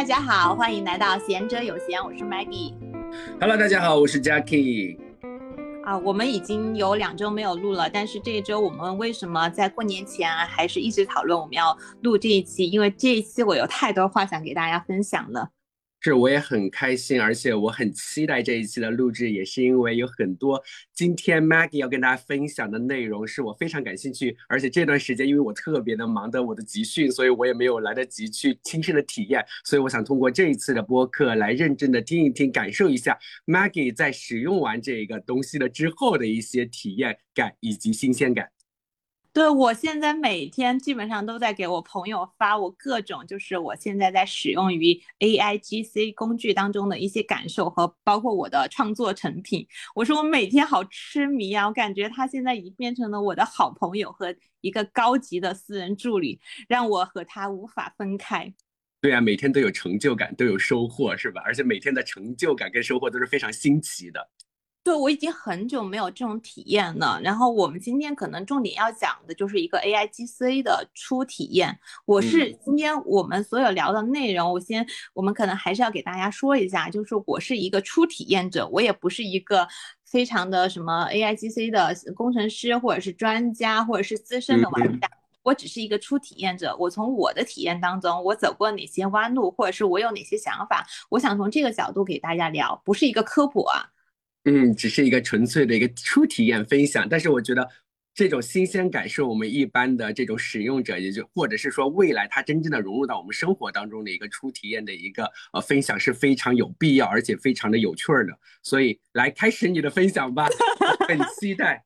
大家好，欢迎来到贤者有闲，我是 Maggie。Hello，大家好，我是 Jackie。啊，我们已经有两周没有录了，但是这一周我们为什么在过年前啊还是一直讨论我们要录这一期？因为这一期我有太多话想给大家分享了。是，我也很开心，而且我很期待这一期的录制，也是因为有很多今天 Maggie 要跟大家分享的内容是我非常感兴趣，而且这段时间因为我特别的忙的我的集训，所以我也没有来得及去亲身的体验，所以我想通过这一次的播客来认真的听一听，感受一下 Maggie 在使用完这个东西了之后的一些体验感以及新鲜感。对，我现在每天基本上都在给我朋友发我各种，就是我现在在使用于 AIGC 工具当中的一些感受和包括我的创作成品。我说我每天好痴迷啊，我感觉他现在已经变成了我的好朋友和一个高级的私人助理，让我和他无法分开。对啊，每天都有成就感，都有收获，是吧？而且每天的成就感跟收获都是非常新奇的。对，我已经很久没有这种体验了。然后我们今天可能重点要讲的就是一个 AIGC 的初体验。我是今天我们所有聊的内容，我先我们可能还是要给大家说一下，就是我是一个初体验者，我也不是一个非常的什么 AIGC 的工程师，或者是专家，或者是资深的玩家。我只是一个初体验者，我从我的体验当中，我走过哪些弯路，或者是我有哪些想法，我想从这个角度给大家聊，不是一个科普啊。嗯，只是一个纯粹的一个初体验分享，但是我觉得这种新鲜感是我们一般的这种使用者，也就或者是说未来它真正的融入到我们生活当中的一个初体验的一个呃分享是非常有必要，而且非常的有趣儿的。所以来开始你的分享吧，很期待。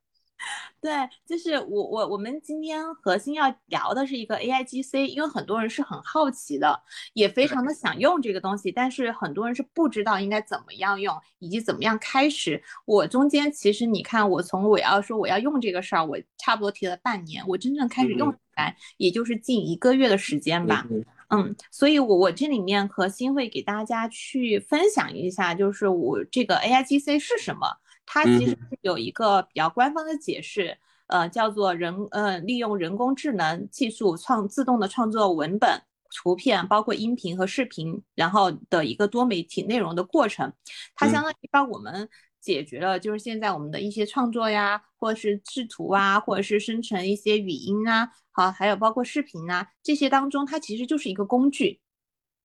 对，就是我我我们今天核心要聊的是一个 AIGC，因为很多人是很好奇的，也非常的想用这个东西，但是很多人是不知道应该怎么样用，以及怎么样开始。我中间其实你看，我从我要说我要用这个事儿，我差不多提了半年，我真正开始用起来，也就是近一个月的时间吧。嗯，所以我我这里面核心会给大家去分享一下，就是我这个 AIGC 是什么。它其实是有一个比较官方的解释，呃，叫做人呃利用人工智能技术创自动的创作文本、图片，包括音频和视频，然后的一个多媒体内容的过程。它相当于帮我们解决了就是现在我们的一些创作呀，或者是制图啊，或者是生成一些语音啊，好，还有包括视频啊这些当中，它其实就是一个工具，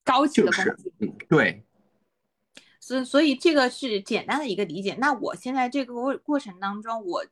高级的工具。嗯，对。所所以这个是简单的一个理解。那我现在这个过过程当中，我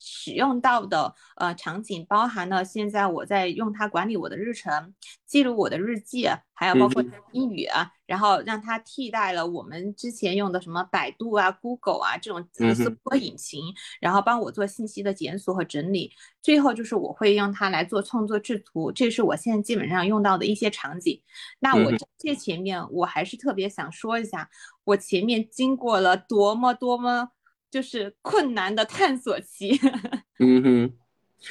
使用到的呃场景包含了现在我在用它管理我的日程，记录我的日记，还有包括英语啊，然后让它替代了我们之前用的什么百度啊、Google 啊这种搜索引擎，然后帮我做信息的检索和整理。最后就是我会用它来做创作制图，这是我现在基本上用到的一些场景。那我这前面我还是特别想说一下，我前面经过了多么多么。就是困难的探索期。嗯哼，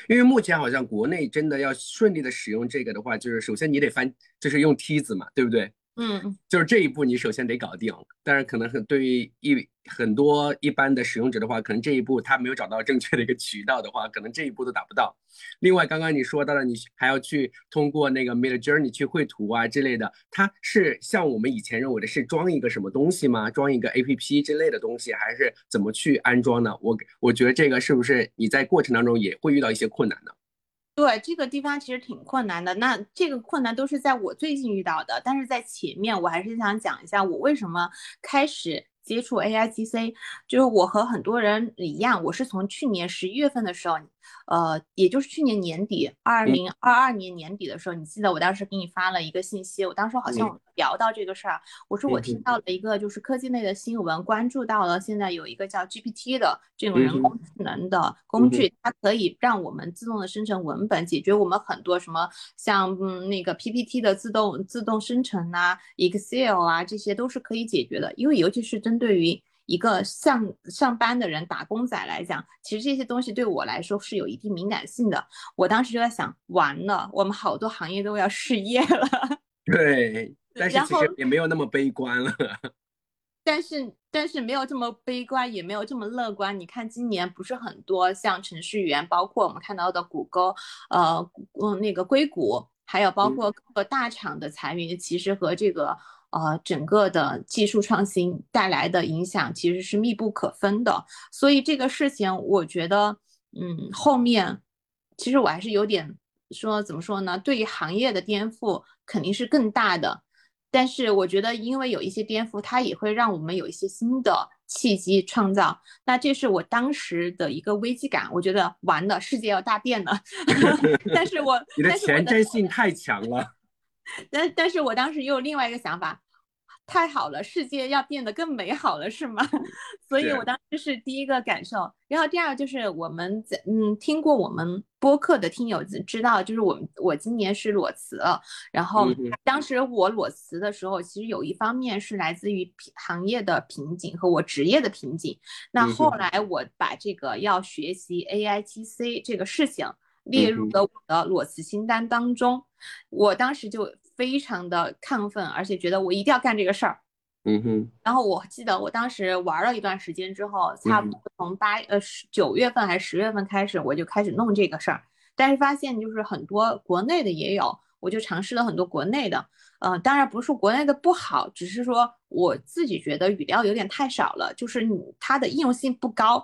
因为目前好像国内真的要顺利的使用这个的话，就是首先你得翻，就是用梯子嘛，对不对？嗯，就是这一步你首先得搞定。但是可能很对于一很多一般的使用者的话，可能这一步他没有找到正确的一个渠道的话，可能这一步都达不到。另外，刚刚你说到了，你还要去通过那个 Mid Journey 去绘图啊之类的，它是像我们以前认为的是装一个什么东西吗？装一个 APP 之类的东西，还是怎么去安装呢？我我觉得这个是不是你在过程当中也会遇到一些困难呢？对这个地方其实挺困难的，那这个困难都是在我最近遇到的，但是在前面我还是想讲一下我为什么开始接触 AIGC，就是我和很多人一样，我是从去年十一月份的时候。呃，也就是去年年底，二零二二年年底的时候，你记得我当时给你发了一个信息，我当时好像聊到这个事儿，我说我听到了一个就是科技类的新闻，关注到了现在有一个叫 GPT 的这种人工智能的工具，它可以让我们自动的生成文本，解决我们很多什么像嗯那个 PPT 的自动自动生成啊，Excel 啊，这些都是可以解决的，因为尤其是针对于。一个上上班的人、打工仔来讲，其实这些东西对我来说是有一定敏感性的。我当时就在想，完了，我们好多行业都要失业了。对，但是其实也没有那么悲观了。但是，但是没有这么悲观，也没有这么乐观。你看，今年不是很多像程序员，包括我们看到的谷歌，呃，嗯，那个硅谷。还有包括各个大厂的裁员，其实和这个呃整个的技术创新带来的影响其实是密不可分的。所以这个事情，我觉得，嗯，后面其实我还是有点说怎么说呢？对于行业的颠覆肯定是更大的。但是我觉得，因为有一些颠覆，它也会让我们有一些新的契机创造。那这是我当时的一个危机感，我觉得完了，世界要大变了。但是我你的前瞻性太强了。但但是我当时又有另外一个想法。太好了，世界要变得更美好了，是吗？所以我当时是第一个感受。然后第二个就是我们在嗯听过我们播客的听友知道，就是我们我今年是裸辞了。然后当时我裸辞的时候，其实有一方面是来自于行业的瓶颈和我职业的瓶颈。那后来我把这个要学习 AIGC 这个事情列入了我的裸辞清单当中。我当时就。非常的亢奋，而且觉得我一定要干这个事儿。嗯哼。然后我记得我当时玩了一段时间之后，差不多从八呃十九月份还是十月份开始，我就开始弄这个事儿。但是发现就是很多国内的也有，我就尝试了很多国内的。呃，当然不是国内的不好，只是说我自己觉得语料有点太少了，就是你它的应用性不高。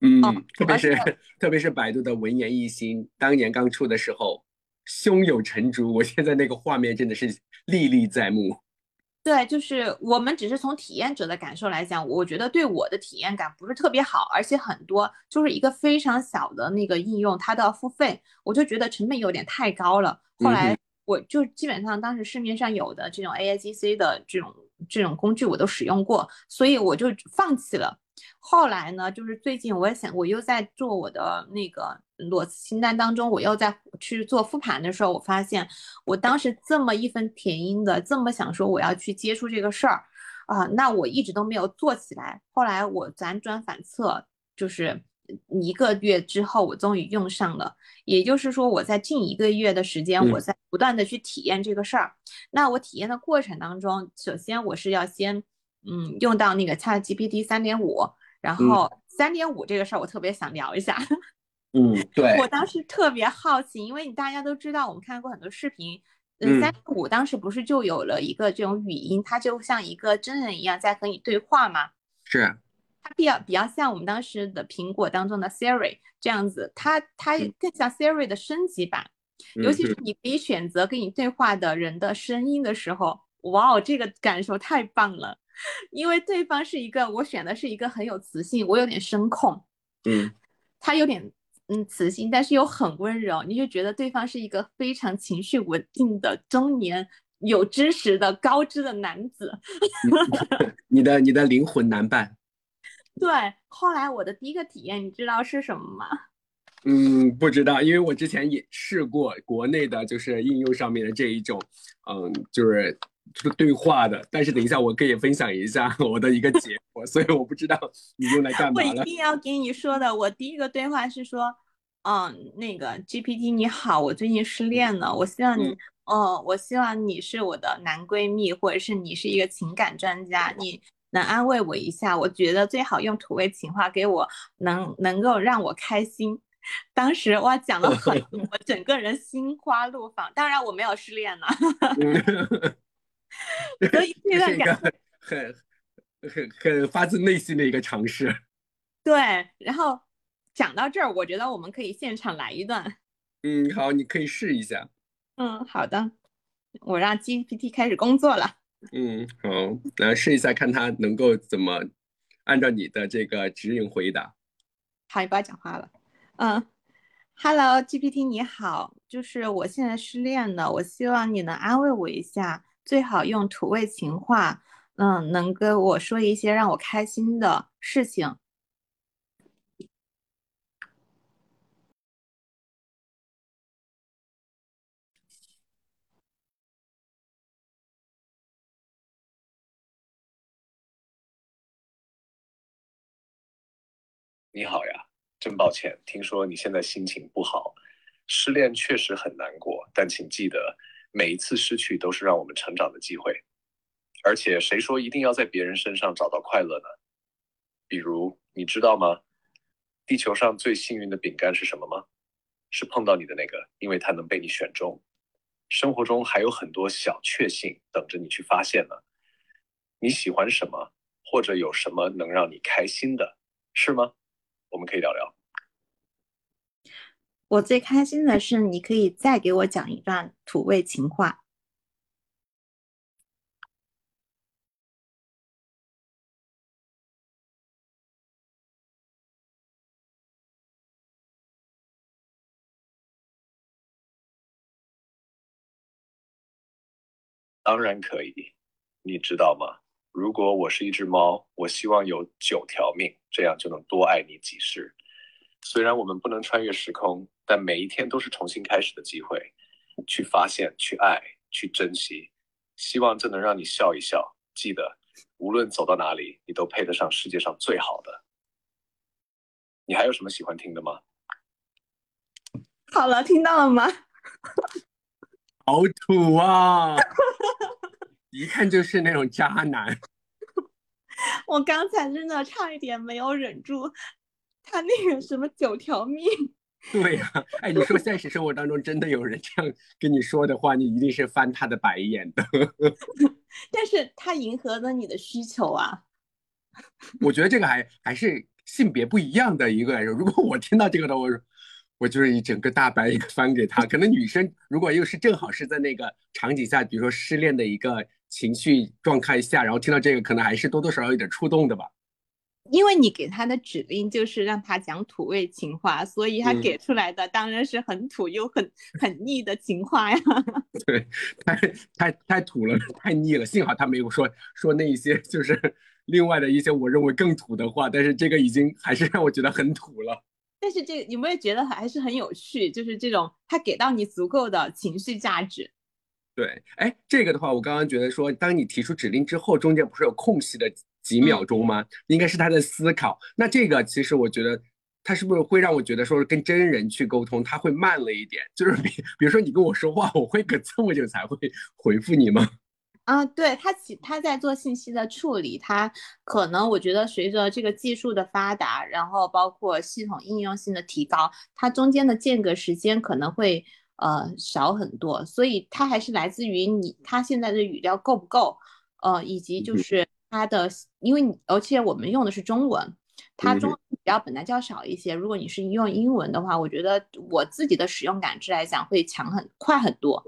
嗯，特别是 特别是百度的文言一心，当年刚出的时候。胸有成竹，我现在那个画面真的是历历在目。对，就是我们只是从体验者的感受来讲，我觉得对我的体验感不是特别好，而且很多就是一个非常小的那个应用，它都要付费，我就觉得成本有点太高了。后来我就基本上当时市面上有的这种 AIGC 的这种这种工具我都使用过，所以我就放弃了。后来呢，就是最近我也想，我又在做我的那个。裸辞清单当中，我又在去做复盘的时候，我发现我当时这么义愤填膺的，这么想说我要去接触这个事儿啊，那我一直都没有做起来。后来我辗转反侧，就是一个月之后，我终于用上了。也就是说，我在近一个月的时间，我在不断的去体验这个事儿。那我体验的过程当中，首先我是要先嗯用到那个 ChatGPT 三点五，然后三点五这个事儿我特别想聊一下。嗯，对，我当时特别好奇，因为你大家都知道，我们看过很多视频，嗯，三点五当时不是就有了一个这种语音，它就像一个真人一样在和你对话吗？是，它比较比较像我们当时的苹果当中的 Siri 这样子，它它更像 Siri 的升级版，尤其是你可以选择跟你对话的人的声音的时候，哇哦，这个感受太棒了，因为对方是一个我选的是一个很有磁性，我有点声控，嗯，他有点。嗯，磁性，但是又很温柔，你就觉得对方是一个非常情绪稳定的中年有知识的高知的男子。你的你的灵魂男伴。对，后来我的第一个体验，你知道是什么吗？嗯，不知道，因为我之前也试过国内的，就是应用上面的这一种，嗯，就是就是对话的。但是等一下，我可以分享一下 我的一个结果，所以我不知道你用来干嘛了。我一定要给你说的，我第一个对话是说，嗯，那个 GPT 你好，我最近失恋了，我希望你，哦，我希望你是我的男闺蜜，或者是你是一个情感专家，你能安慰我一下？我觉得最好用土味情话给我，能能够让我开心。当时哇，讲了很多，我 整个人心花怒放。当然我没有失恋了，所以 这段感很很很发自内心的一个尝试。对，然后讲到这儿，我觉得我们可以现场来一段。嗯，好，你可以试一下。嗯，好的，我让 GPT 开始工作了。嗯，好，来试一下，看它能够怎么按照你的这个指引回答。好，你不要讲话了。嗯，Hello GPT，你好，就是我现在失恋了，我希望你能安慰我一下，最好用土味情话，嗯，能跟我说一些让我开心的事情。你好呀。真抱歉，听说你现在心情不好，失恋确实很难过。但请记得，每一次失去都是让我们成长的机会。而且，谁说一定要在别人身上找到快乐呢？比如，你知道吗？地球上最幸运的饼干是什么吗？是碰到你的那个，因为它能被你选中。生活中还有很多小确幸等着你去发现呢。你喜欢什么，或者有什么能让你开心的，是吗？我们可以聊聊。我最开心的是，你可以再给我讲一段土味情话。当然可以，你知道吗？如果我是一只猫，我希望有九条命，这样就能多爱你几世。虽然我们不能穿越时空，但每一天都是重新开始的机会，去发现、去爱、去珍惜。希望这能让你笑一笑。记得，无论走到哪里，你都配得上世界上最好的。你还有什么喜欢听的吗？好了，听到了吗？好土啊！一看就是那种渣男。我刚才真的差一点没有忍住，他那个什么九条命。对呀，哎，你说现实生活当中真的有人这样跟你说的话，你一定是翻他的白眼的。但是他迎合了你的需求啊。我觉得这个还还是性别不一样的一个如果我听到这个的，我。我就是一整个大白眼翻给他。可能女生如果又是正好是在那个场景下，比如说失恋的一个情绪状态下，然后听到这个，可能还是多多少少有点触动的吧。因为你给他的指令就是让他讲土味情话，所以他给出来的当然是很土又很很腻的情话呀。对，太太太土了，太腻了。幸好他没有说说那一些就是 另外的一些我认为更土的话，但是这个已经还是让我觉得很土了。但是这个有没有觉得还是很有趣？就是这种他给到你足够的情绪价值。对，哎，这个的话，我刚刚觉得说，当你提出指令之后，中间不是有空隙的几秒钟吗？应该是他在思考。那这个其实我觉得，他是不是会让我觉得说是，跟真人去沟通，他会慢了一点？就是比比如说你跟我说话，我会隔这么久才会回复你吗？啊，对他，其他在做信息的处理，他可能我觉得随着这个技术的发达，然后包括系统应用性的提高，它中间的间隔时间可能会呃少很多，所以它还是来自于你他现在的语料够不够，呃，以及就是它的，因为你而且我们用的是中文，它中文比较本来就要少一些，如果你是用英文的话，我觉得我自己的使用感知来讲会强很快很多。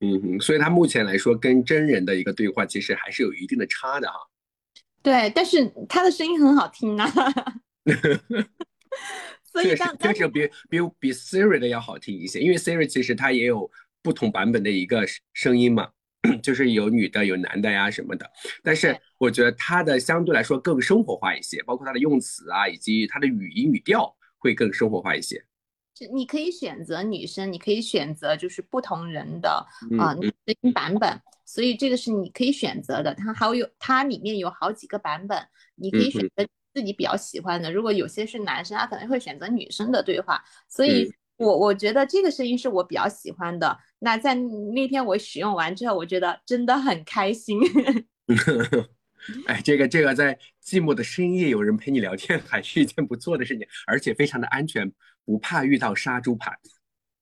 嗯哼，所以它目前来说跟真人的一个对话其实还是有一定的差的哈。对，但是他的声音很好听啊。所以当确实比比比 Siri 的要好听一些，因为 Siri 其实它也有不同版本的一个声音嘛，就是有女的有男的呀什么的。但是我觉得它的相对来说更生活化一些，包括它的用词啊，以及它的语音语调会更生活化一些。是，你可以选择女生，你可以选择就是不同人的啊声音版本，所以这个是你可以选择的。它还有它里面有好几个版本，你可以选择自己比较喜欢的。如果有些是男生，他可能会选择女生的对话。所以我我觉得这个声音是我比较喜欢的。那在那天我使用完之后，我觉得真的很开心。哎，这个这个在寂寞的深夜有人陪你聊天，还是一件不错的事情，而且非常的安全，不怕遇到杀猪盘。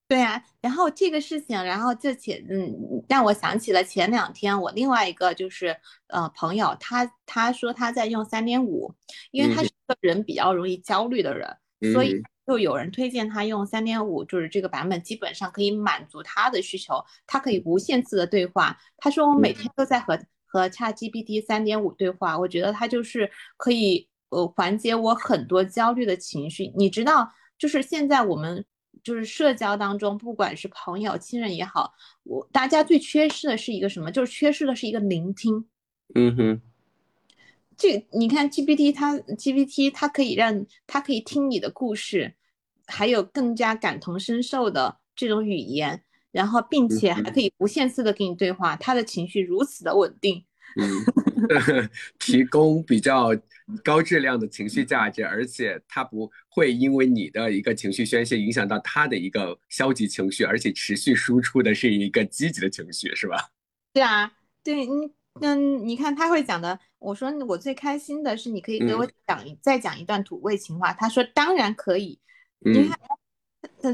对啊，然后这个事情，然后就前嗯，让我想起了前两天我另外一个就是呃朋友，他他说他在用三点五，因为他是个人比较容易焦虑的人，所以就有人推荐他用三点五，就是这个版本基本上可以满足他的需求，他可以无限次的对话。他说我每天都在和。和 ChatGPT 三点五对话，我觉得它就是可以呃缓解我很多焦虑的情绪。你知道，就是现在我们就是社交当中，不管是朋友、亲人也好，我大家最缺失的是一个什么？就是缺失的是一个聆听。嗯哼，这你看 GPT 它 GPT 它可以让它可以听你的故事，还有更加感同身受的这种语言。然后，并且还可以无限次的跟你对话，他的情绪如此的稳定，嗯，提供比较高质量的情绪价值，而且他不会因为你的一个情绪宣泄影响到他的一个消极情绪，而且持续输出的是一个积极的情绪，是吧？对啊，对，嗯那，你看他会讲的，我说我最开心的是你可以给我讲再讲一段土味情话，他说当然可以，你看。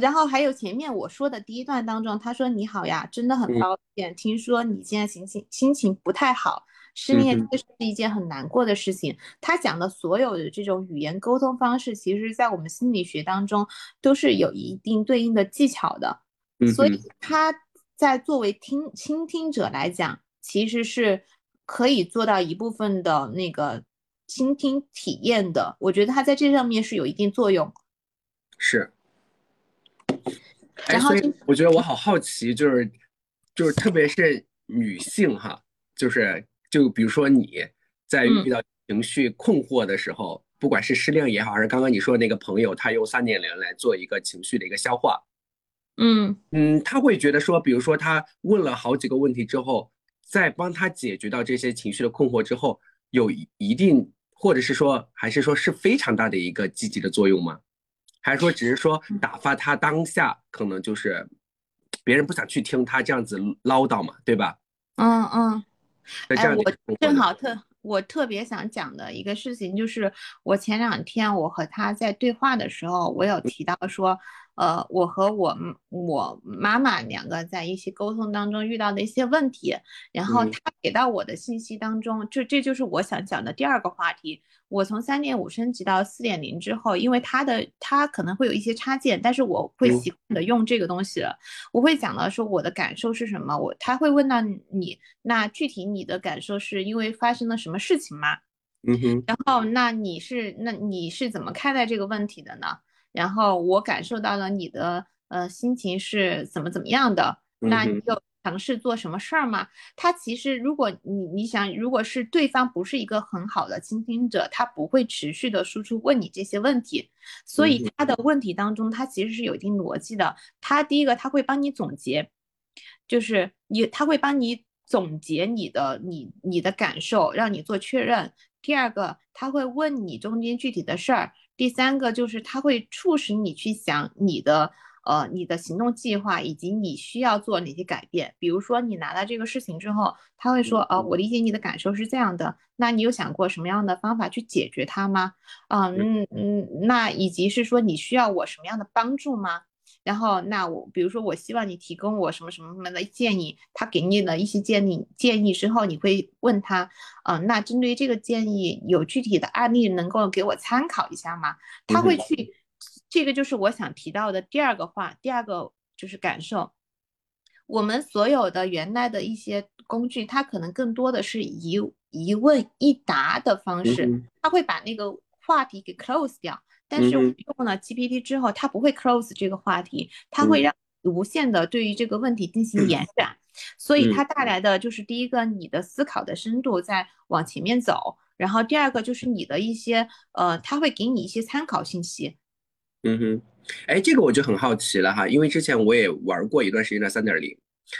然后还有前面我说的第一段当中，他说你好呀，真的很抱歉，听说你现在心情心情不太好，失恋确实是一件很难过的事情。他讲的所有的这种语言沟通方式，其实在我们心理学当中都是有一定对应的技巧的，所以他在作为听倾听者来讲，其实是可以做到一部分的那个倾听体验的。我觉得他在这上面是有一定作用。是。哎，所以我觉得我好好奇，就是就是特别是女性哈，就是就比如说你在遇到情绪困惑的时候，不管是失恋也好，还是刚刚你说的那个朋友，他用三点零来做一个情绪的一个消化，嗯嗯，他会觉得说，比如说他问了好几个问题之后，在帮他解决到这些情绪的困惑之后，有一定或者是说还是说是非常大的一个积极的作用吗？还是说，只是说打发他当下，可能就是别人不想去听他这样子唠叨嘛，对吧？嗯嗯。哎，我正好特我特别想讲的一个事情，就是我前两天我和他在对话的时候，我有提到说。呃，我和我我妈妈两个在一些沟通当中遇到的一些问题，然后他给到我的信息当中，就这就是我想讲的第二个话题。我从三点五升级到四点零之后，因为它的它可能会有一些插件，但是我会习惯的用这个东西了。我会讲到说我的感受是什么，我他会问到你，那具体你的感受是因为发生了什么事情吗？嗯哼。然后那你是那你是怎么看待这个问题的呢？然后我感受到了你的呃心情是怎么怎么样的，那你有尝试做什么事儿吗？他其实如果你你想，如果是对方不是一个很好的倾听者，他不会持续的输出问你这些问题，所以他的问题当中，他其实是有一定逻辑的。他第一个他会帮你总结，就是你他会帮你总结你的你你的感受，让你做确认。第二个他会问你中间具体的事儿。第三个就是它会促使你去想你的呃你的行动计划以及你需要做哪些改变。比如说你拿到这个事情之后，他会说，呃，我理解你的感受是这样的，那你有想过什么样的方法去解决它吗？嗯嗯嗯，那以及是说你需要我什么样的帮助吗？然后，那我比如说，我希望你提供我什么什么什么的建议，他给你了一些建议建议之后，你会问他，嗯，那针对这个建议，有具体的案例能够给我参考一下吗？他会去，这个就是我想提到的第二个话，第二个就是感受。我们所有的原来的一些工具，它可能更多的是一一问一答的方式，他会把那个话题给 close 掉。但是用了 GPT 之后，它不会 close 这个话题，它会让无限的对于这个问题进行延展，所以它带来的就是第一个，你的思考的深度在往前面走，然后第二个就是你的一些呃，它会给你一些参考信息。嗯哼，哎，这个我就很好奇了哈，因为之前我也玩过一段时间的三点零。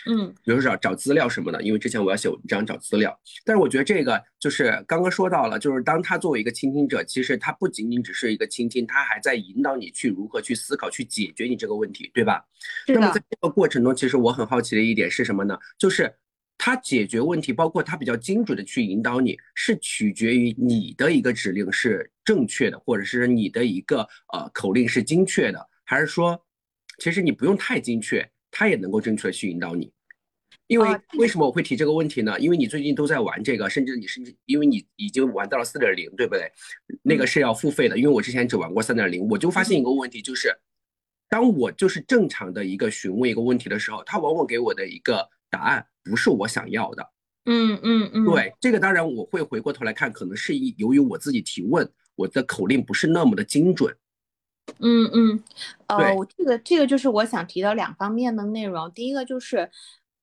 嗯，比如说找找资料什么的，因为之前我要写文章找资料，但是我觉得这个就是刚刚说到了，就是当他作为一个倾听者，其实他不仅仅只是一个倾听，他还在引导你去如何去思考，去解决你这个问题，对吧？那么在这个过程中，其实我很好奇的一点是什么呢？就是他解决问题，包括他比较精准的去引导你，是取决于你的一个指令是正确的，或者是你的一个呃口令是精确的，还是说其实你不用太精确？他也能够正确的去引导你，因为为什么我会提这个问题呢？因为你最近都在玩这个，甚至你甚至因为你已经玩到了四点零，对不对？那个是要付费的，因为我之前只玩过三点零，我就发现一个问题，就是当我就是正常的一个询问一个问题的时候，他往往给我的一个答案不是我想要的。嗯嗯嗯，对，这个当然我会回过头来看，可能是由于我自己提问，我的口令不是那么的精准。嗯嗯，呃，这个这个就是我想提到两方面的内容。第一个就是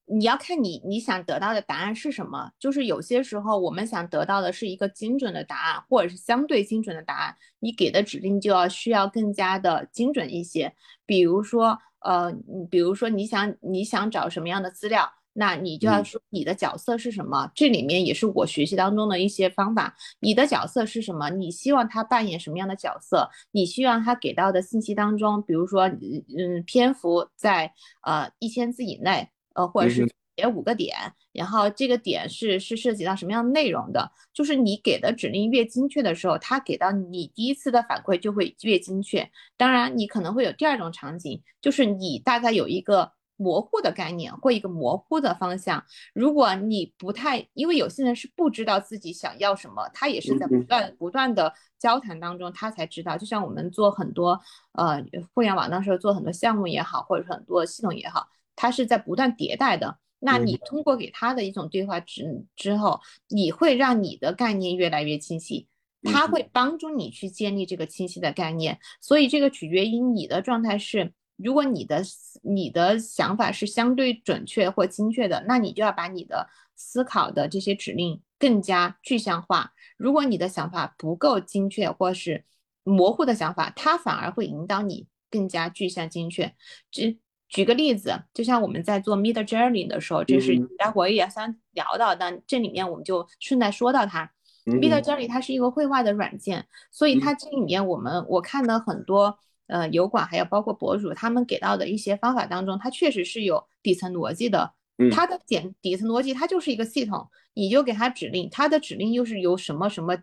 你要看你你想得到的答案是什么。就是有些时候我们想得到的是一个精准的答案，或者是相对精准的答案，你给的指令就要需要更加的精准一些。比如说，呃，比如说你想你想找什么样的资料。那你就要说你的角色是什么？这里面也是我学习当中的一些方法。你的角色是什么？你希望他扮演什么样的角色？你希望他给到的信息当中，比如说，嗯，篇幅在呃一千字以内，呃，或者是写五个点，然后这个点是是涉及到什么样的内容的，就是你给的指令越精确的时候，他给到你第一次的反馈就会越精确。当然，你可能会有第二种场景，就是你大概有一个。模糊的概念或一个模糊的方向，如果你不太，因为有些人是不知道自己想要什么，他也是在不断不断的交谈当中，他才知道。就像我们做很多呃互联网那时候做很多项目也好，或者是很多系统也好，它是在不断迭代的。那你通过给他的一种对话之之后，你会让你的概念越来越清晰，他会帮助你去建立这个清晰的概念。所以这个取决于你的状态是。如果你的你的想法是相对准确或精确的，那你就要把你的思考的这些指令更加具象化。如果你的想法不够精确或是模糊的想法，它反而会引导你更加具象精确。举举个例子，就像我们在做 Mid Journey 的时候，这是待会也想聊到，但这里面我们就顺带说到它。Mid Journey 它是一个绘画的软件，所以它这里面我们我看到很多。呃，油管还有包括博主，他们给到的一些方法当中，它确实是有底层逻辑的。它的简底层逻辑，它就是一个系统，你就给它指令，它的指令又是由什么什么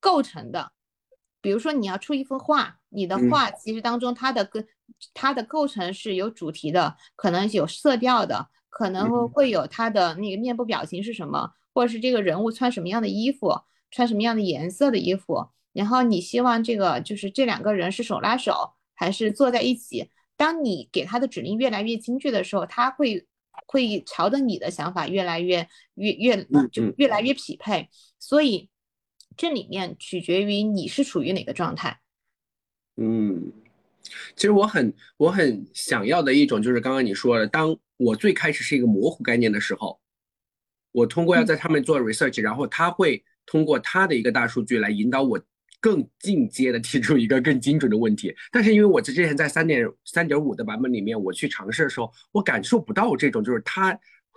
构成的？比如说你要出一幅画，你的画其实当中它的跟它的构成是有主题的，可能有色调的，可能会有它的那个面部表情是什么，或者是这个人物穿什么样的衣服，穿什么样的颜色的衣服，然后你希望这个就是这两个人是手拉手。还是坐在一起。当你给他的指令越来越精确的时候，他会会朝着你的想法越来越越越就越来越匹配。所以这里面取决于你是处于哪个状态。嗯，其实我很我很想要的一种就是刚刚你说的，当我最开始是一个模糊概念的时候，我通过要在上面做 research，然后他会通过他的一个大数据来引导我。更进阶的提出一个更精准的问题，但是因为我之前在三点三点五的版本里面，我去尝试的时候，我感受不到这种就是它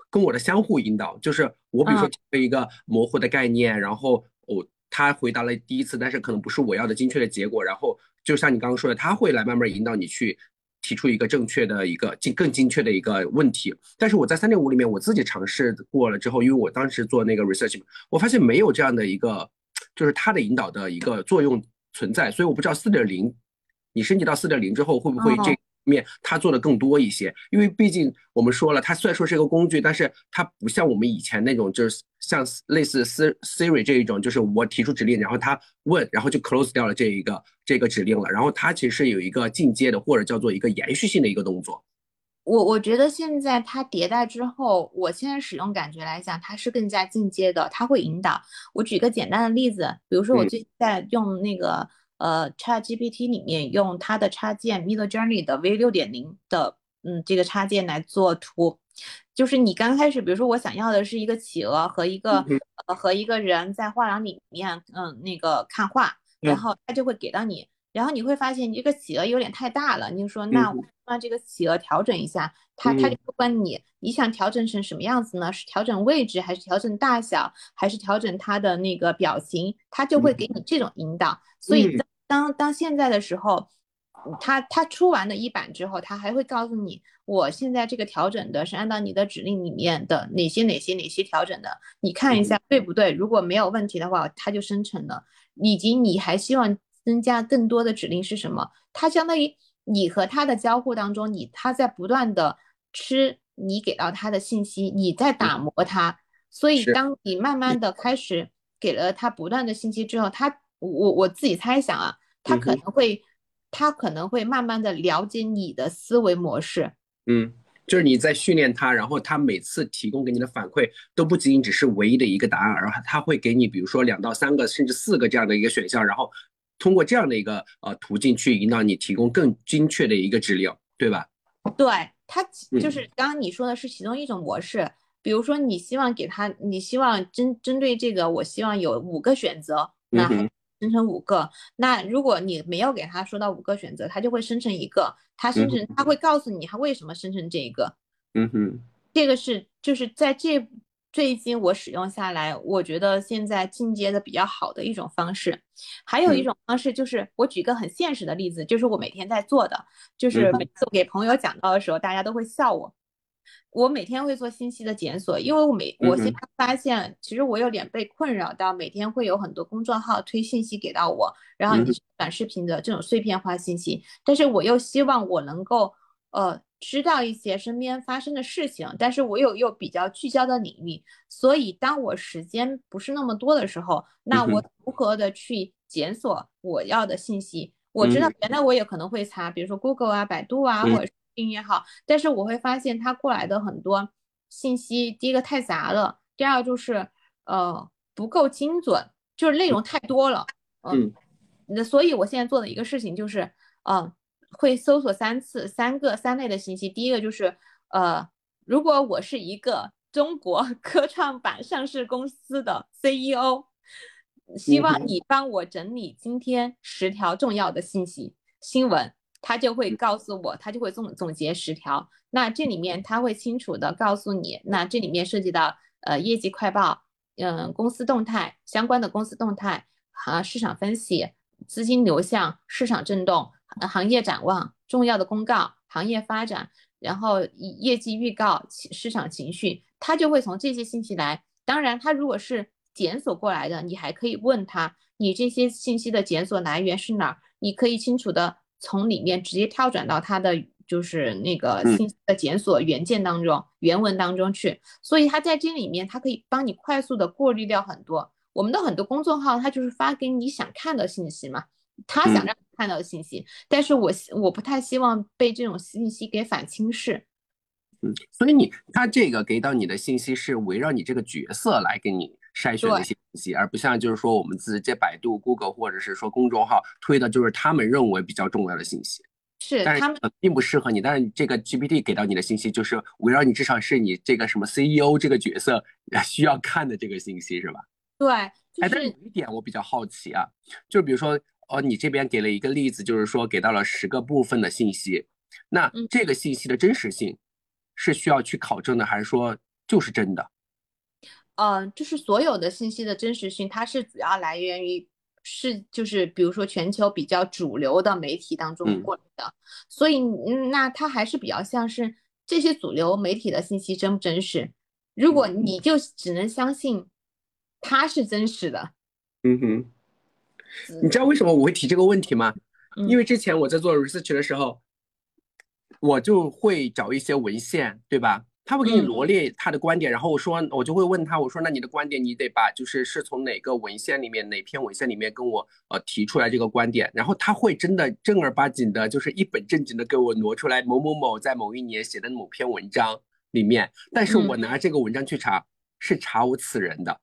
跟我的相互引导，就是我比如说一个模糊的概念，然后我他回答了第一次，但是可能不是我要的精确的结果，然后就像你刚刚说的，他会来慢慢引导你去提出一个正确的一个精更精确的一个问题。但是我在三点五里面我自己尝试过了之后，因为我当时做那个 research，我发现没有这样的一个。就是它的引导的一个作用存在，所以我不知道四点零，你升级到四点零之后会不会这面它做的更多一些？因为毕竟我们说了，它虽然说是一个工具，但是它不像我们以前那种，就是像类似 Siri 这一种，就是我提出指令，然后它问，然后就 close 掉了这一个这个指令了。然后它其实有一个进阶的，或者叫做一个延续性的一个动作。我我觉得现在它迭代之后，我现在使用感觉来讲，它是更加进阶的，它会引导。我举个简单的例子，比如说我最近在用那个呃 Chat GPT 里面用它的插件 Mid Journey 的 V 六点零的嗯这个插件来做图，就是你刚开始，比如说我想要的是一个企鹅和一个呃和一个人在画廊里面嗯那个看画，然后它就会给到你。然后你会发现你这个企鹅有点太大了，你就说那我让这个企鹅调整一下，它它就问你你想调整成什么样子呢？是调整位置，还是调整大小，还是调整它的那个表情？它就会给你这种引导。所以当当现在的时候，它它出完了一版之后，它还会告诉你，我现在这个调整的是按照你的指令里面的哪些哪些哪些调整的，你看一下对不对？如果没有问题的话，它就生成了。以及你还希望。增加更多的指令是什么？它相当于你和它的交互当中，你它在不断的吃你给到它的信息，你在打磨它。所以当你慢慢的开始给了它不断的信息之后，它我我自己猜想啊，它可能会它可能会慢慢的了解你的思维模式。嗯，就是你在训练它，然后它每次提供给你的反馈都不仅仅只是唯一的一个答案，而它会给你比如说两到三个甚至四个这样的一个选项，然后。通过这样的一个呃途径去引导你提供更精确的一个指令，对吧？对，它就是刚刚你说的是其中一种模式。比如说你希望给他，你希望针针对这个，我希望有五个选择，那生成五个。那如果你没有给他说到五个选择，他就会生成一个。他生成，他会告诉你他为什么生成这一个。嗯哼，这个是就是在这。最近我使用下来，我觉得现在进阶的比较好的一种方式，还有一种方式就是我举个很现实的例子，就是我每天在做的，就是每次给朋友讲到的时候，大家都会笑我。我每天会做信息的检索，因为我每我现嗯在发现，其实我有点被困扰到，每天会有很多公众号推信息给到我，然后短视频的这种碎片化信息，但是我又希望我能够呃知道一些身边发生的事情，但是我有又比较聚焦的领域，所以当我时间不是那么多的时候，那嗯我如何的去检索我要的信息？我知道嗯原来我也可能会查，比如说 Google 啊、百度啊，嗯或者是订阅号，但是我会发现它过来的很多信息，第一个太杂了，第二就是呃不够精准，就是内容太多了。嗯，那所以我现在做的一个事情就是，呃，会搜索三次三个三类的信息。第一个就是，呃，如果我是一个中国科创板上市公司的 CEO，希望你帮我整理今天十条重要的信息新闻，他就会告诉我，他就会总总结十条。那这里面他会清楚的告诉你，那这里面涉及到呃业绩快报，嗯、公司动态相关的公司动态和市场分析、资金流向、市场震动、呃行业展望、重要的公告、行业发展，然后以业绩预告、市场情绪，他就会从这些信息来。当然，他如果是检索过来的，你还可以问他，你这些信息的检索来源是哪儿？你可以清楚的从里面直接跳转到他的就是那个嗯信息的检索原件当中、原文当中去。所以他在这里面，它可以帮你快速的过滤掉很多。我们的很多公众号，它就是发给你想看的信息嘛，他想嗯让你看到的信息，但是我希我不太希望被这种信息给反轻视。嗯，所以你他这个给到你的信息是围绕你这个角色来给你筛选的一些信息，而不像就是说我们直接百度、Google 或者是说公众号推的就是他们认为比较重要的信息，是但是并不适合你。但是这个 GPT 给到你的信息就是围绕你至少是你这个什么 CEO 这个角色呃需要看的这个信息是吧？对，哎，就是但是有一点我比较好奇啊，就比如说，哦，你这边给了一个例子，就是说给到了十个部分的信息，那嗯。这个信息的真实性是需要去考证的，还是说就是真的？呃，就是所有的信息的真实性，它是主要来源于是就是比如说全球比较主流的媒体当中嗯。过来的，所以嗯那它还是比较像是这些主流媒体的信息真不真实？如果你就只能相信它是真实的，嗯哼，你知道为什么我会提这个问题吗？嗯因为之前我在做 research 的时候，我就会找一些文献，对吧？他会给你嗯罗列他的观点，然后我说，我就会问他，我说，那你的观点你得把就是是从哪个文献里面哪篇文献里面跟我呃提出来这个观点，然后他会真的正儿八经的，就是一本正经的给我挪出来某某某在某一年写的某篇文章里面，但是我嗯拿这个文章去查，是查无此人的。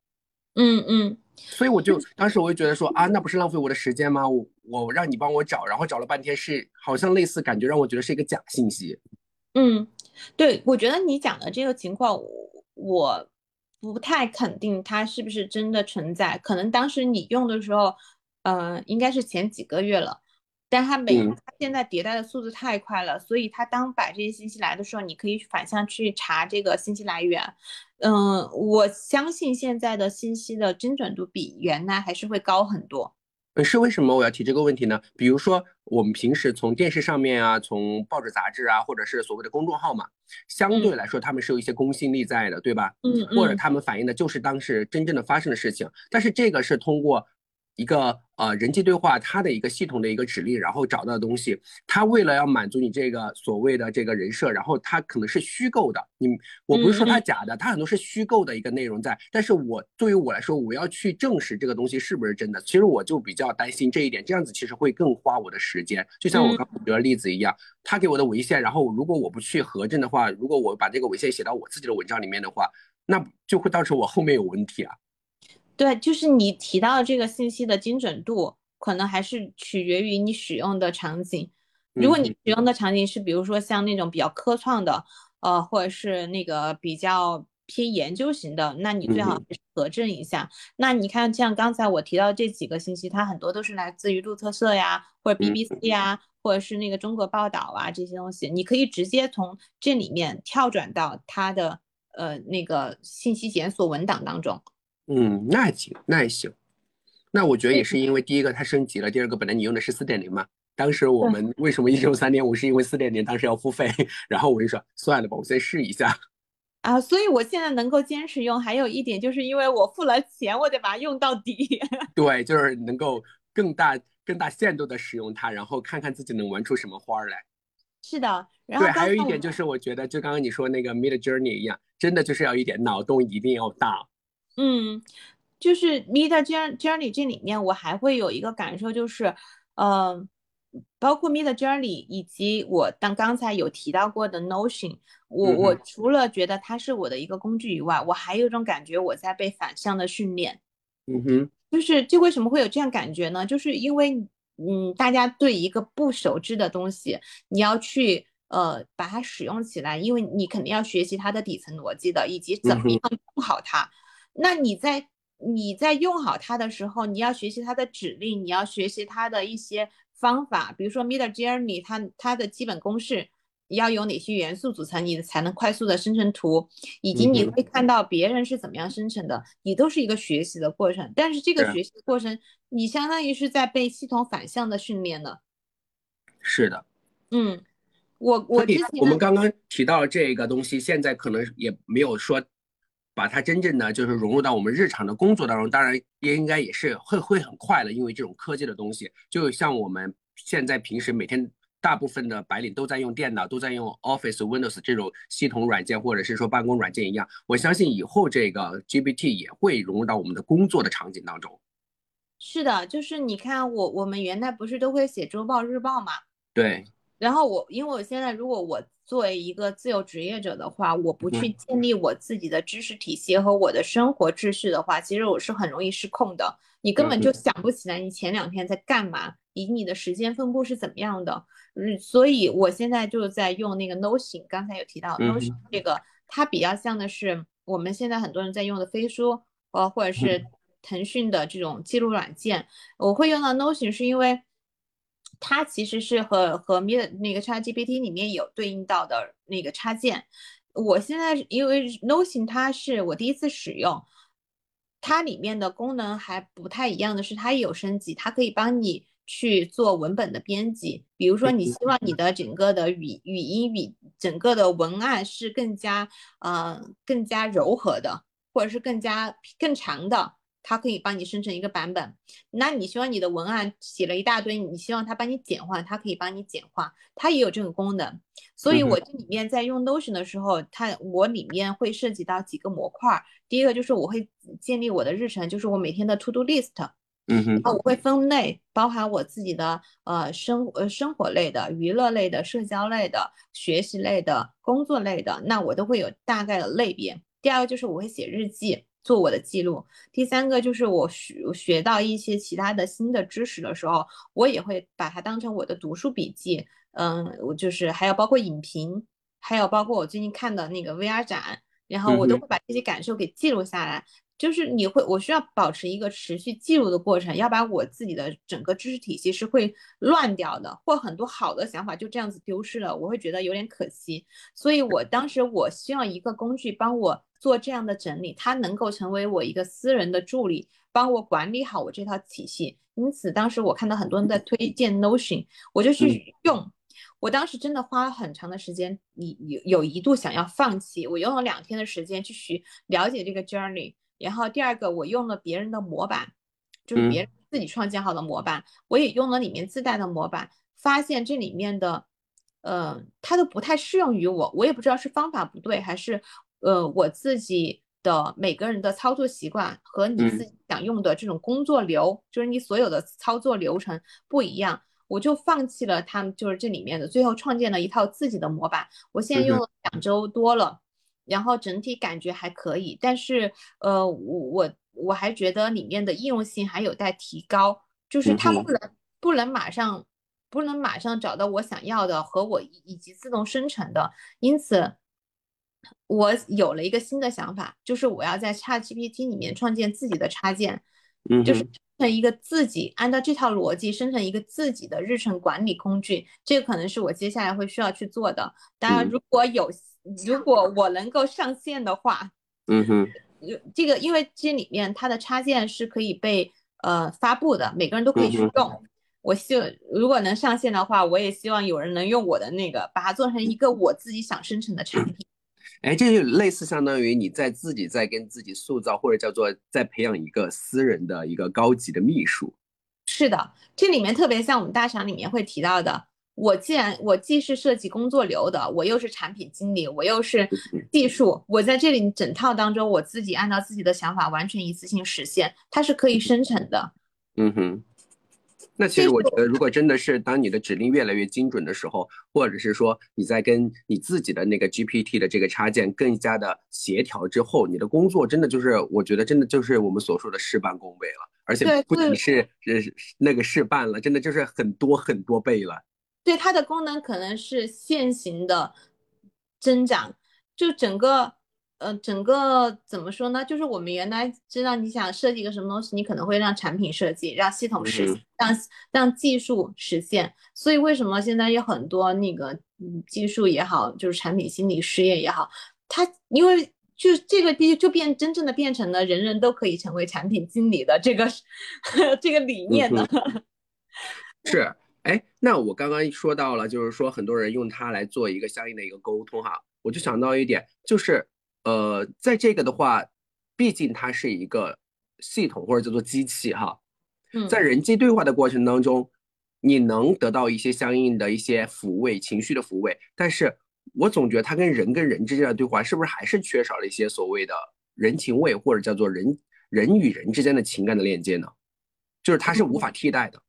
嗯嗯。所以我就当时我就觉得说啊，那不是浪费我的时间吗？我我让你帮我找，然后找了半天是好像类似感觉让我觉得是一个假信息。嗯，对，我觉得你讲的这个情况，我不太肯定它是不是真的存在。可能当时你用的时候，呃，应该是前几个月了，但它每嗯它现在迭代的速度太快了，所以它当把这些信息来的时候，你可以反向去查这个信息来源。嗯，我相信现在的信息的精准度比原来还是会高很多。呃，是为什么我要提这个问题呢？比如说我们平时从电视上面啊，从报纸杂志啊，或者是所谓的公众号嘛，相对来说他们是有一些公信力在的，对吧？嗯或者嗯他们反映的就是当时真正的发生的事情，但是这个是通过一个呃人际对话，它的一个系统的一个指令，然后找到的东西，它为了要满足你这个所谓的这个人设，然后它可能是虚构的，你我不是说它嗯假的，它很多是虚构的一个内容在，但是我对于我来说，我要去证实这个东西是不是真的，其实我就比较担心这一点，这样子其实会更花我的时间，就像我嗯。刚举的例子一样，他给我的文献，然后如果我不去核证的话，如果我把这个文献写到我自己的文章里面的话，那就会造成我后面有问题啊。对，就是你提到这个信息的精准度，可能还是取决于你使用的场景。如果你嗯使用的场景是比如说像那种比较科创的，呃，或者是那个比较偏研究型的，那你最好核证一下。那你看，像刚才我提到这几个信息，它很多都是来自于路透社呀，或者嗯 BBC 呀，或者是那个中国报道啊这些东西，你可以直接从这里面跳转到它的呃那个信息检索文档当中。嗯，那还行，那还行。那我觉得也是因为第一个它升级了，第二个本来你用的是四点零嘛，当时我们为什么一直用三点五，是因为四点零当时要付费，然后我就说算了吧，我先试一下。啊，所以我现在能够坚持用，还有一点就是因为我付了钱，我得把它用到底。对，就是能够更大、更大限度的使用它，然后看看自己能玩出什么花来。是的，然后对，还有一点就是，我觉得就刚刚你说那个 Mid Journey 一样，真的就是要一点脑洞一定要大。嗯，就是 Mid Journey 这里面，我还会有一个感受，就是，嗯。包括 Mid Journey 以及我当刚才有提到过的 Notion，我我除了觉得它是我的一个工具以外，我还有一种感觉我在被反向的训练。嗯哼，就是就为什么会有这样感觉呢？就是因为嗯，大家对一个不熟知的东西，你要去呃把它使用起来，因为你肯定要学习它的底层逻辑的，以及怎么样用好它。那你在你在用好它的时候，你要学习它的指令，你要学习它的一些。方法，比如说 Mid Journey，它它的基本公式要有哪些元素组成，你才能快速的生成图，以及你会看到别人是怎么样生成的，你都是一个学习的过程。但是这个学习的过程，你相当于是在被系统反向的训练呢。是的，嗯，我我之前我们刚刚提到这个东西，现在可能也没有说。把它真正的就是融入到我们日常的工作当中，当然也应该也是会会很快的，因为这种科技的东西，就像我们现在平时每天大部分的白领都在用电脑，都在用 Office、Windows 这种系统软件或者是说办公软件一样，我相信以后这个 GPT 也会融入到我们的工作的场景当中。是的，就是你看我我们原来不是都会写周报、日报嘛？对。然后我因为我现在如果我作为一个自由职业者的话，我不去建立我自己的知识体系和我的生活秩序的话，其实我是很容易失控的。你根本就想不起来你前两天在干嘛，以及你的时间分布是怎么样的。嗯，所以我现在就在用那个 Notion，刚才有提到 Notion 这个，它比较像的是我们现在很多人在用的飞书，呃，或者是腾讯的这种记录软件。我会用到 Notion 是因为。它其实是和和的那个 ChatGPT 里面有对应到的那个插件。我现在因为 Notion 它是我第一次使用，它里面的功能还不太一样的是，它有升级，它可以帮你去做文本的编辑。比如说，你希望你的整个的语语音语整个的文案是更加呃更加柔和的，或者是更加更长的。它可以帮你生成一个版本，那你希望你的文案写了一大堆，你希望它帮你简化，它可以帮你简化，它也有这个功能。所以我这里面在用 Notion 的时候，它我里面会涉及到几个模块。第一个就是我会建立我的日程，就是我每天的 To Do List，嗯哼，然后我会分类，包含我自己的呃生呃生活类的、娱乐类的、社交类的、学习类的、工作类的，那我都会有大概的类别。第二个就是我会写日记。做我的记录。第三个就是我学学到一些其他的新的知识的时候，我也会把它当成我的读书笔记。嗯，我就是还有包括影评，还有包括我最近看的那个 VR 展，然后我都会把这些感受给记录下来。就是你会，我需要保持一个持续记录的过程，要把我自己的整个知识体系是会乱掉的，或很多好的想法就这样子丢失了，我会觉得有点可惜。所以我当时我希望一个工具帮我。做这样的整理，它能够成为我一个私人的助理，帮我管理好我这套体系。因此，当时我看到很多人在推荐 Notion，我就去用。我当时真的花了很长的时间，你有有一度想要放弃。我用了两天的时间去学了解这个 Journey，然后第二个我用了别人的模板，就是别人自己创建好的模板，我也用了里面自带的模板，发现这里面的，呃，它都不太适用于我。我也不知道是方法不对还是。呃，我自己的每个人的操作习惯和你自己想用的这种工作流，就是你所有的操作流程不一样，我就放弃了他们，就是这里面的，最后创建了一套自己的模板。我现在用了两周多了，然后整体感觉还可以，但是呃，我我我还觉得里面的应用性还有待提高，就是它不能不能马上不能马上找到我想要的和我以及自动生成的，因此。我有了一个新的想法，就是我要在 ChatGPT 里面创建自己的插件，嗯，就是生成一个自己按照这套逻辑生成一个自己的日程管理工具。这个可能是我接下来会需要去做的。当然，如果有如果我能够上线的话，嗯哼，这个因为这里面它的插件是可以被呃发布的，每个人都可以去用。我希望如果能上线的话，我也希望有人能用我的那个把它做成一个我自己想生成的产品。哎，这就类似相当于你在自己在跟自己塑造，或者叫做在培养一个私人的一个高级的秘书。是的，这里面特别像我们大厂里面会提到的，我既然我既是设计工作流的，我又是产品经理，我又是技术，我在这里整套当中，我自己按照自己的想法完全一次性实现，它是可以生成的。嗯哼。那其实我觉得，如果真的是当你的指令越来越精准的时候，或者是说你在跟你自己的那个 GPT 的这个插件更加的协调之后，你的工作真的就是，我觉得真的就是我们所说的事半功倍了，而且不仅是呃那个事半了，真的就是很多很多倍了。对它的功能可能是线行的增长，就整个。呃，整个怎么说呢？就是我们原来知道你想设计一个什么东西，你可能会让产品设计，让系统实现，让让技术实现。所以为什么现在有很多那个嗯技术也好，就是产品心理师业也好，他因为就这个就就变真正的变成了人人都可以成为产品经理的这个 这个理念呢？是，哎，那我刚刚说到了，就是说很多人用它来做一个相应的一个沟通哈，我就想到一点，就是。呃，在这个的话，毕竟它是一个系统或者叫做机器哈，在人机对话的过程当中，你能得到一些相应的一些抚慰情绪的抚慰，但是我总觉得它跟人跟人之间的对话是不是还是缺少了一些所谓的人情味或者叫做人人与人之间的情感的链接呢？就是它是无法替代的。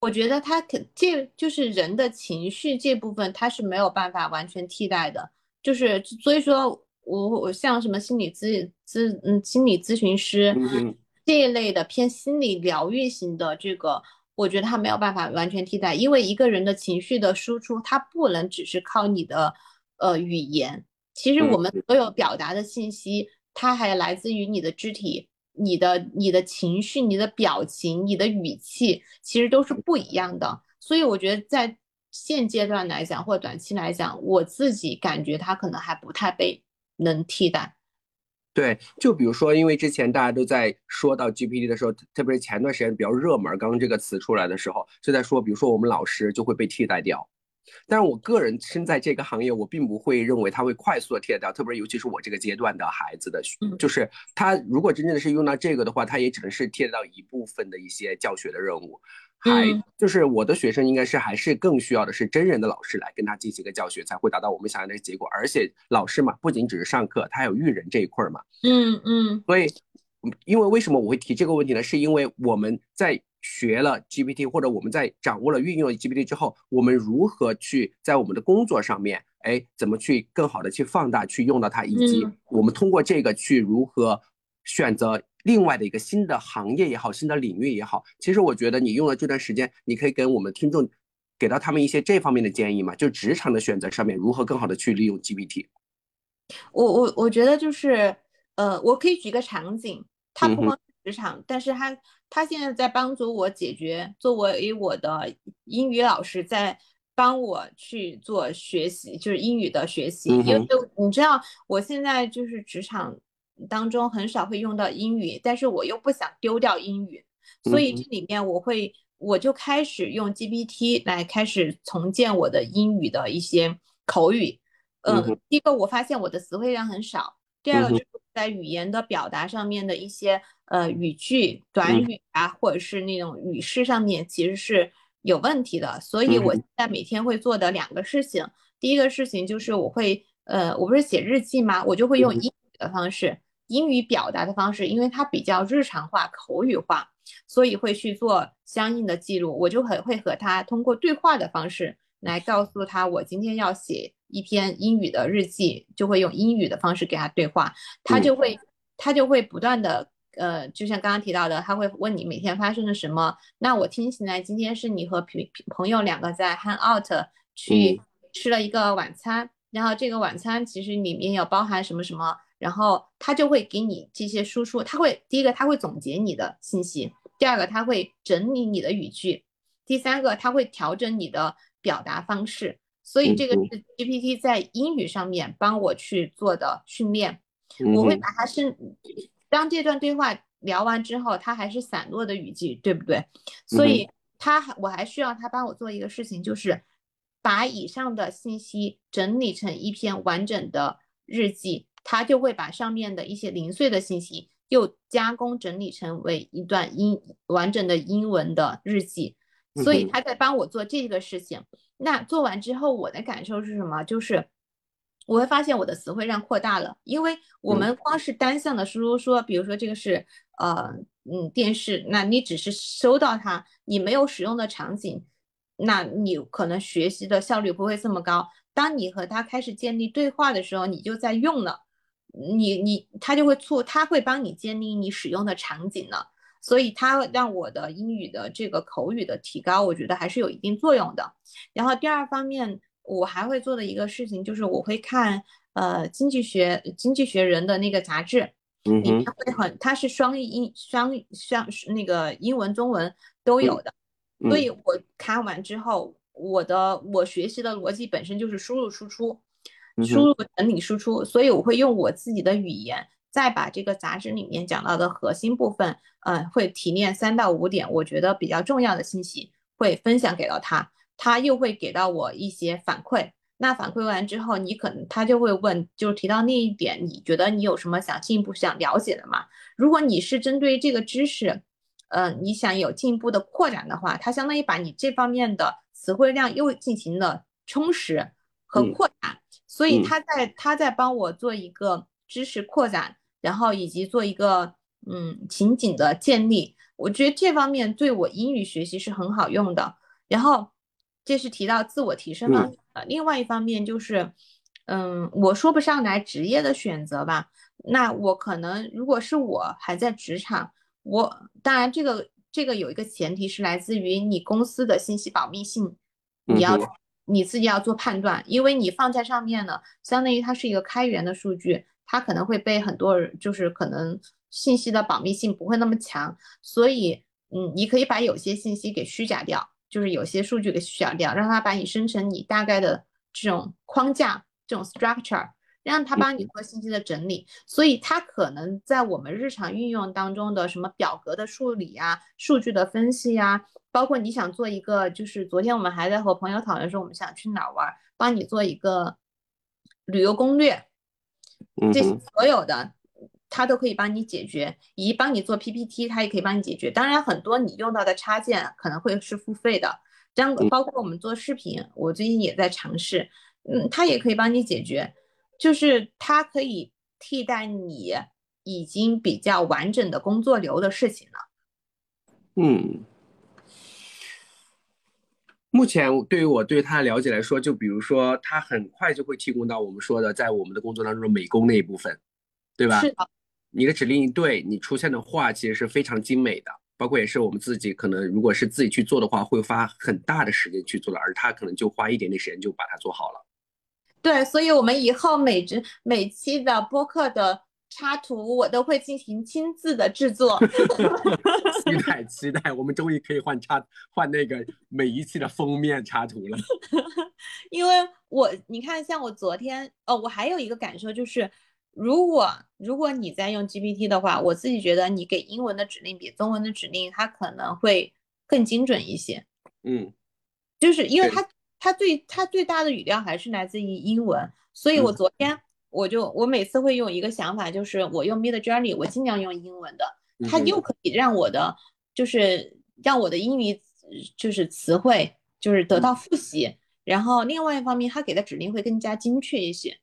我觉得它可这就是人的情绪这部分，它是没有办法完全替代的，就是所以说。我我像什么心理咨咨嗯心理咨询师这一类的偏心理疗愈型的这个，我觉得他没有办法完全替代，因为一个人的情绪的输出，他不能只是靠你的呃语言，其实我们所有表达的信息，它还来自于你的肢体、你的你的情绪、你的表情、你的语气，其实都是不一样的。所以我觉得在现阶段来讲，或短期来讲，我自己感觉他可能还不太被。能替代，对，就比如说，因为之前大家都在说到 GPT 的时候，特别是前段时间比较热门，刚刚这个词出来的时候，就在说，比如说我们老师就会被替代掉。但是我个人身在这个行业，我并不会认为它会快速的替代掉，特别是尤其是我这个阶段的孩子的，就是他如果真正的是用到这个的话，他也只能是替代到一部分的一些教学的任务。还就是我的学生应该是还是更需要的是真人的老师来跟他进行一个教学，才会达到我们想要的结果。而且老师嘛，不仅只是上课，他还有育人这一块嘛。嗯嗯。所以，因为为什么我会提这个问题呢？是因为我们在学了 GPT 或者我们在掌握了运用 GPT 之后，我们如何去在我们的工作上面，哎，怎么去更好的去放大去用到它，以及我们通过这个去如何选择。另外的一个新的行业也好，新的领域也好，其实我觉得你用了这段时间，你可以跟我们听众给到他们一些这方面的建议嘛，就职场的选择上面如何更好的去利用 GPT。我我我觉得就是，呃，我可以举个场景，它不光是职场，但是他他现在在帮助我解决，作为我的英语老师在帮我去做学习，就是英语的学习，因为就你知道，我现在就是职场。当中很少会用到英语，但是我又不想丢掉英语，所以这里面我会我就开始用 GPT 来开始重建我的英语的一些口语。嗯，第一个我发现我的词汇量很少，第二个就是在语言的表达上面的一些呃语句、短语啊，或者是那种语式上面其实是有问题的。所以我现在每天会做的两个事情，第一个事情就是我会呃，我不是写日记吗？我就会用英语的方式。英语表达的方式，因为它比较日常化、口语化，所以会去做相应的记录。我就很会和他通过对话的方式来告诉他，我今天要写一篇英语的日记，就会用英语的方式给他对话，他就会他就会不断的呃，就像刚刚提到的，他会问你每天发生了什么。那我听起来今天是你和朋朋友两个在 hang out 去吃了一个晚餐，然后这个晚餐其实里面有包含什么什么。然后他就会给你这些输出，他会第一个他会总结你的信息，第二个他会整理你的语句，第三个他会调整你的表达方式。所以这个是 GPT 在英语上面帮我去做的训练。我会把它是当这段对话聊完之后，它还是散落的语句，对不对？所以他还我还需要他帮我做一个事情，就是把以上的信息整理成一篇完整的日记，他就会把上面的一些零碎的信息又加工整理成为一段英完整的英文的日记，所以他在帮我做这个事情。那做完之后，我的感受是什么？就是我会发现我的词汇量扩大了，因为我们光是单向的输入，说，比如说这个是呃嗯电视，那你只是收到它，你没有使用的场景，那你可能学习的效率不会这么高。当你和他开始建立对话的时候，你就在用了，你你他就会促，他会帮你建立你使用的场景了。所以它让我的英语的这个口语的提高，我觉得还是有一定作用的。然后第二方面，我还会做的一个事情就是我会看呃经济学经济学人的那个杂志，里面会很它是双英双双那个英文中文都有的，所以我看完之后，我的我学习的逻辑本身就是输入输出，输入整理输出，所以我会用我自己的语言。再把这个杂志里面讲到的核心部分，嗯，会提炼三到五点，我觉得比较重要的信息，会分享给到他，他又会给到我一些反馈。那反馈完之后，你可能他就会问，就是提到那一点，你觉得你有什么想进一步想了解的吗？如果你是针对这个知识，呃，你想有进一步的扩展的话，他相当于把你这方面的词汇量又进行了充实和扩展，所以他在他在帮我做一个知识扩展。然后以及做一个嗯情景的建立，我觉得这方面对我英语学习是很好用的。然后这是提到自我提升方面的，另外一方面就是，嗯，我说不上来职业的选择吧。那我可能如果是我还在职场，我当然这个这个有一个前提是来自于你公司的信息保密性，你要你自己要做判断，因为你放在上面呢，相当于它是一个开源的数据。它可能会被很多人，就是可能信息的保密性不会那么强，所以，嗯，你可以把有些信息给虚假掉，就是有些数据给虚假掉，让它把你生成你大概的这种框架，这种 structure，让它帮你做信息的整理。所以它可能在我们日常运用当中的什么表格的梳理啊，数据的分析呀，包括你想做一个，就是昨天我们还在和朋友讨论说，我们想去哪玩，帮你做一个旅游攻略。这所有的，它都可以帮你解决，以及帮你做 PPT，它也可以帮你解决。当然，很多你用到的插件可能会是付费的，这样包括我们做视频，我最近也在尝试，嗯，它也可以帮你解决，就是它可以替代你已经比较完整的工作流的事情了。嗯。目前对于我对他的了解来说，就比如说，他很快就会提供到我们说的，在我们的工作当中的美工那一部分，对吧？是的。你的指令一对，你出现的话其实是非常精美的，包括也是我们自己可能如果是自己去做的话，会花很大的时间去做的，而他可能就花一点点时间就把它做好了。对，所以我们以后每只每期的播客的。插图我都会进行亲自的制作，期待期待，我们终于可以换插换那个每一期的封面插图了。因为我你看，像我昨天哦，我还有一个感受就是，如果如果你在用 GPT 的话，我自己觉得你给英文的指令比中文的指令它可能会更精准一些。嗯，就是因为它它最它最大的语料还是来自于英文，所以我昨天。我就我每次会用一个想法，就是我用 Mid Journey，我尽量用英文的，它又可以让我的，就是让我的英语就是词汇就是得到复习，然后另外一方面，它给的指令会更加精确一些。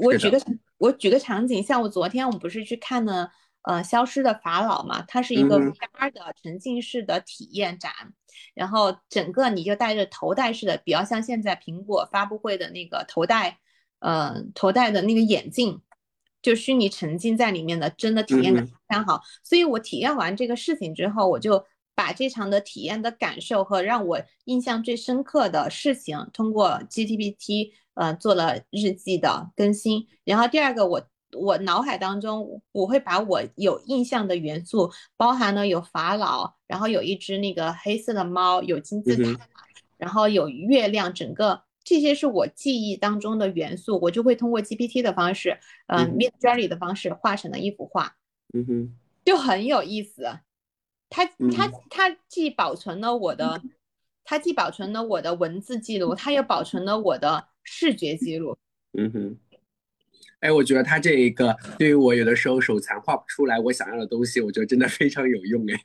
我举个我举个场景，像我昨天我们不是去看了呃消失的法老嘛，它是一个 VR 的沉浸式的体验展。然后整个你就戴着头戴式的，比较像现在苹果发布会的那个头戴，呃，头戴的那个眼镜，就虚拟沉浸在里面的，真的体验感非常好。所以我体验完这个事情之后，我就把这场的体验的感受和让我印象最深刻的事情，通过 GPT 呃做了日记的更新。然后第二个我。我脑海当中，我会把我有印象的元素，包含了有法老，然后有一只那个黑色的猫，有金字塔，然后有月亮，整个这些是我记忆当中的元素，我就会通过 GPT 的方式，嗯，Mid Journey 的方式画成了一幅画，嗯哼，就很有意思。它嗯它它既保存了我的，它既保存了我的文字记录，它又保存了我的视觉记录。嗯哼，哎，我觉得他这一个对于我有的时候手残画不出来我想要的东西，我觉得真的非常有用哎。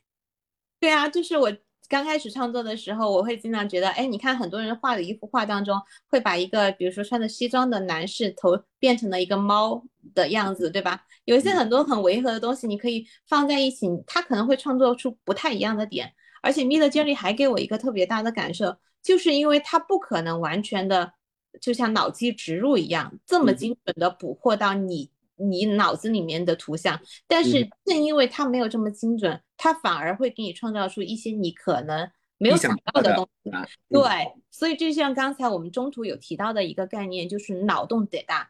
对啊，就是我刚开始创作的时候，我会经常觉得，哎，你看很多人画的一幅画当中，会把一个比如说穿着西装的男士头变成了一个猫的样子，对吧？有一些很多很违和的东西，你可以放在一起，他可能会创作出不太一样的点。而且 Mid Journey 还给我一个特别大的感受，就是因为他不可能完全的，就像脑机植入一样，这么嗯精准的捕获到你你脑子里面的图像。但是嗯正因为它没有这么精准，它反而会给你创造出一些你可能没有想到的东西。对，所以就像刚才我们中途有提到的一个概念，就是脑洞得大。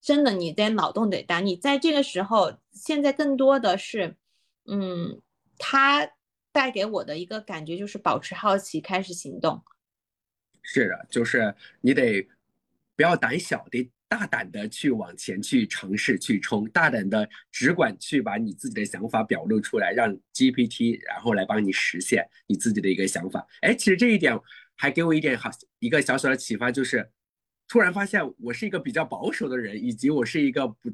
真的，你得脑洞得大。你在这个时候，现在更多的是，嗯，它带给我的一个感觉就是保持好奇，开始行动。是的，就是你得不要胆小，得大胆的去往前去尝试去冲，大胆的只管去把你自己的想法表露出来，让 GPT 然后来帮你实现你自己的一个想法。哎，其实这一点还给我一点好一个小小的启发，就是突然发现我是一个比较保守的人，以及我是一个不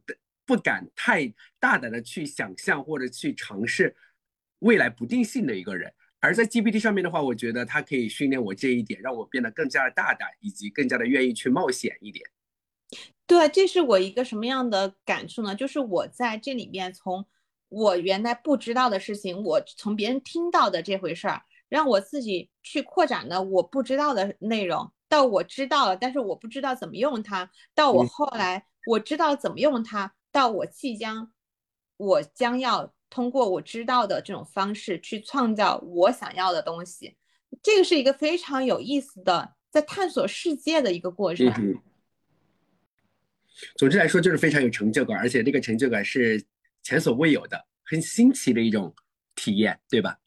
不敢太大胆的去想象或者去尝试未来不定性的一个人。而在 GPT 上面的话，我觉得它可以训练我这一点，让我变得更加的大胆，以及更加的愿意去冒险一点。对，这是我一个什么样的感触呢？就是我在这里面，从我原来不知道的事情，我从别人听到的这回事儿，让我自己去扩展了我不知道的内容，到我知道了，但是我不知道怎么用它，到我嗯后来我知道怎么用它，到我即将，我将要通过我知道的这种方式去创造我想要的东西，这个是一个非常有意思的在探索世界的一个过程。嗯哼。总之来说，就是非常有成就感，而且这个成就感是前所未有的，很新奇的一种体验，对吧？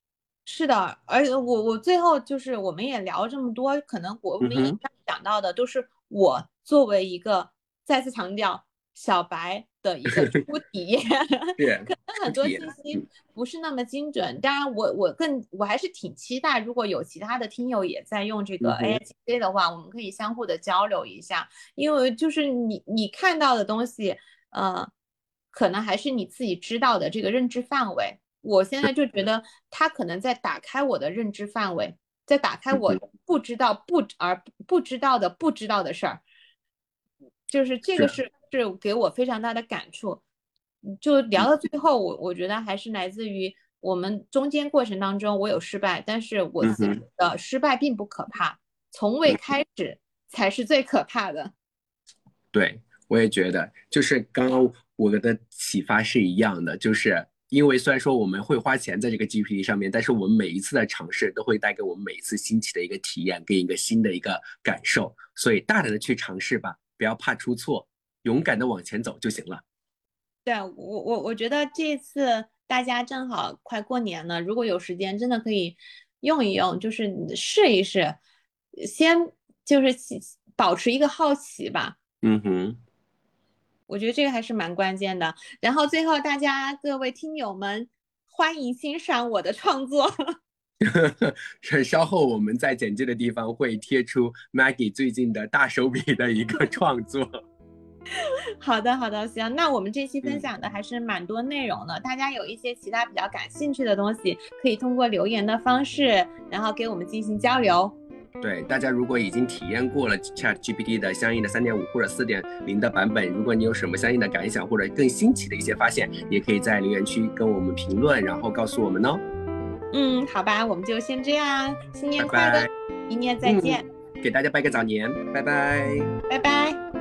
是的，而且我我最后就是我们也聊这么多，可能我们以上讲到的都是我作为一个再次强调小白的一个初体验，是可能很多信息不是那么精准。当然我，我更我还是挺期待，如果有其他的听友也在用这个嗯哼。AIGC 的话，我们可以相互的交流一下，因为就是你你看到的东西，呃，可能还是你自己知道的这个认知范围。我现在就觉得它可能在打开我的认知范围，在打开我嗯不知道不而不知道的不知道的事儿，就是这个是是给我非常大的感触。嗯就聊到最后，我我觉得还是来自于我们中间过程当中，我有失败，但是我自嗯己的失败并不可怕，从未开始才是最可怕的。对，我也觉得，就是刚刚我的启发是一样的，就是因为虽然说我们会花钱在这个 GPT 上面，但是我们每一次的尝试都会带给我们每一次新奇的一个体验跟一个新的一个感受，所以大胆的去尝试吧，不要怕出错，勇敢的往前走就行了。对我我我觉得这次大家正好快过年了，如果有时间，真的可以用一用，就是试一试，先就是起保持一个好奇吧。嗯哼，我觉得这个还是蛮关键的。然后最后，大家各位听友们，欢迎欣赏我的创作。呵稍后我们在简介的地方会贴出 Maggie 最近的大手笔的一个创作。好的，好的，行。那我们这期分嗯享的还是蛮多内容的，大家有一些其他比较感兴趣的东西，可以通过留言的方式，然后给我们进行交流。对，大家如果已经体验过了 Chat GPT 的相应的三点五或者四点零的版本，如果你有什么相应的感想或者更新奇的一些发现，也可以在留言区跟我们评论，然后告诉我们哦。嗯，好吧，我们就先这样，新年快乐，拜，明年再见，给大家拜个早年，拜拜。拜拜